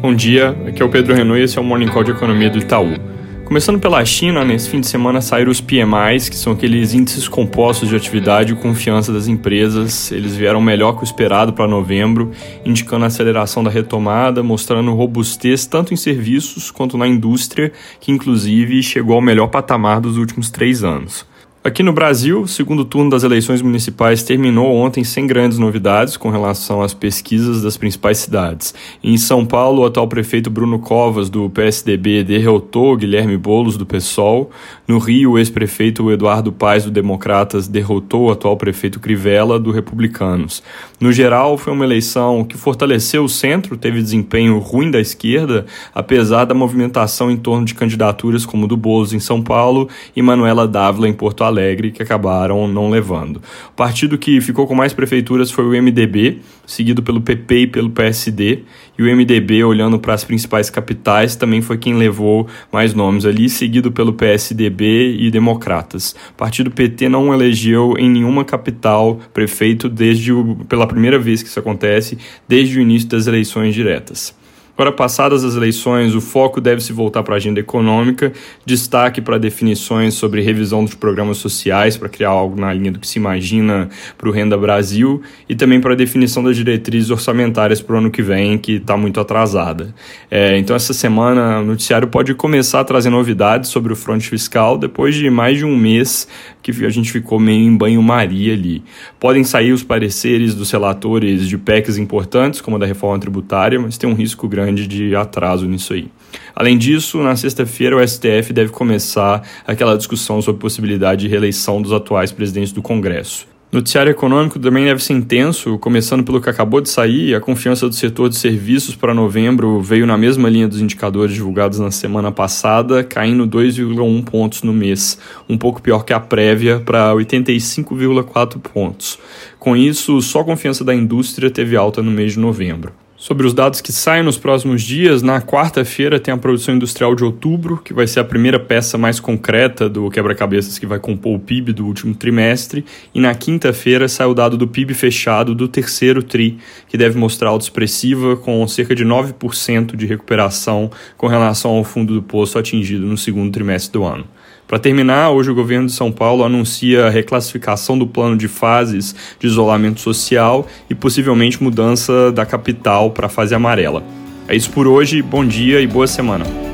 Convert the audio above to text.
Bom dia, aqui é o Pedro Renault e esse é o Morning Call de Economia do Itaú. Começando pela China, nesse fim de semana saíram os PMIs, que são aqueles índices compostos de atividade e confiança das empresas. Eles vieram melhor que o esperado para novembro, indicando a aceleração da retomada, mostrando robustez tanto em serviços quanto na indústria, que inclusive chegou ao melhor patamar dos últimos três anos. Aqui no Brasil, o segundo turno das eleições municipais terminou ontem sem grandes novidades com relação às pesquisas das principais cidades. Em São Paulo, o atual prefeito Bruno Covas, do PSDB, derrotou Guilherme Boulos, do PSOL. No Rio, o ex-prefeito Eduardo Paes, do Democratas, derrotou o atual prefeito Crivella, do Republicanos. No geral, foi uma eleição que fortaleceu o centro, teve desempenho ruim da esquerda, apesar da movimentação em torno de candidaturas como do Boulos em São Paulo e Manuela Dávila em Porto Alegre. Alegre, que acabaram não levando. O partido que ficou com mais prefeituras foi o MDB, seguido pelo PP e pelo PSD, e o MDB, olhando para as principais capitais, também foi quem levou mais nomes ali, seguido pelo PSDB e Democratas. O partido PT não elegeu em nenhuma capital prefeito desde o, pela primeira vez que isso acontece, desde o início das eleições diretas. Agora, passadas as eleições, o foco deve se voltar para a agenda econômica, destaque para definições sobre revisão dos programas sociais, para criar algo na linha do que se imagina para o Renda Brasil, e também para a definição das diretrizes orçamentárias para o ano que vem, que está muito atrasada. É, então, essa semana, o noticiário pode começar a trazer novidades sobre o fronte fiscal, depois de mais de um mês que a gente ficou meio em banho-maria ali. Podem sair os pareceres dos relatores de PECs importantes, como a da reforma tributária, mas tem um risco grande grande de atraso nisso aí. Além disso, na sexta-feira o STF deve começar aquela discussão sobre possibilidade de reeleição dos atuais presidentes do Congresso. Noticiário econômico também deve ser intenso, começando pelo que acabou de sair. A confiança do setor de serviços para novembro veio na mesma linha dos indicadores divulgados na semana passada, caindo 2,1 pontos no mês, um pouco pior que a prévia, para 85,4 pontos. Com isso, só a confiança da indústria teve alta no mês de novembro. Sobre os dados que saem nos próximos dias, na quarta-feira tem a produção industrial de outubro, que vai ser a primeira peça mais concreta do quebra-cabeças que vai compor o PIB do último trimestre, e na quinta-feira sai o dado do PIB fechado do terceiro TRI, que deve mostrar alta expressiva com cerca de 9% de recuperação com relação ao fundo do poço atingido no segundo trimestre do ano. Para terminar, hoje o governo de São Paulo anuncia a reclassificação do plano de fases de isolamento social e possivelmente mudança da capital para a fase amarela. É isso por hoje, bom dia e boa semana.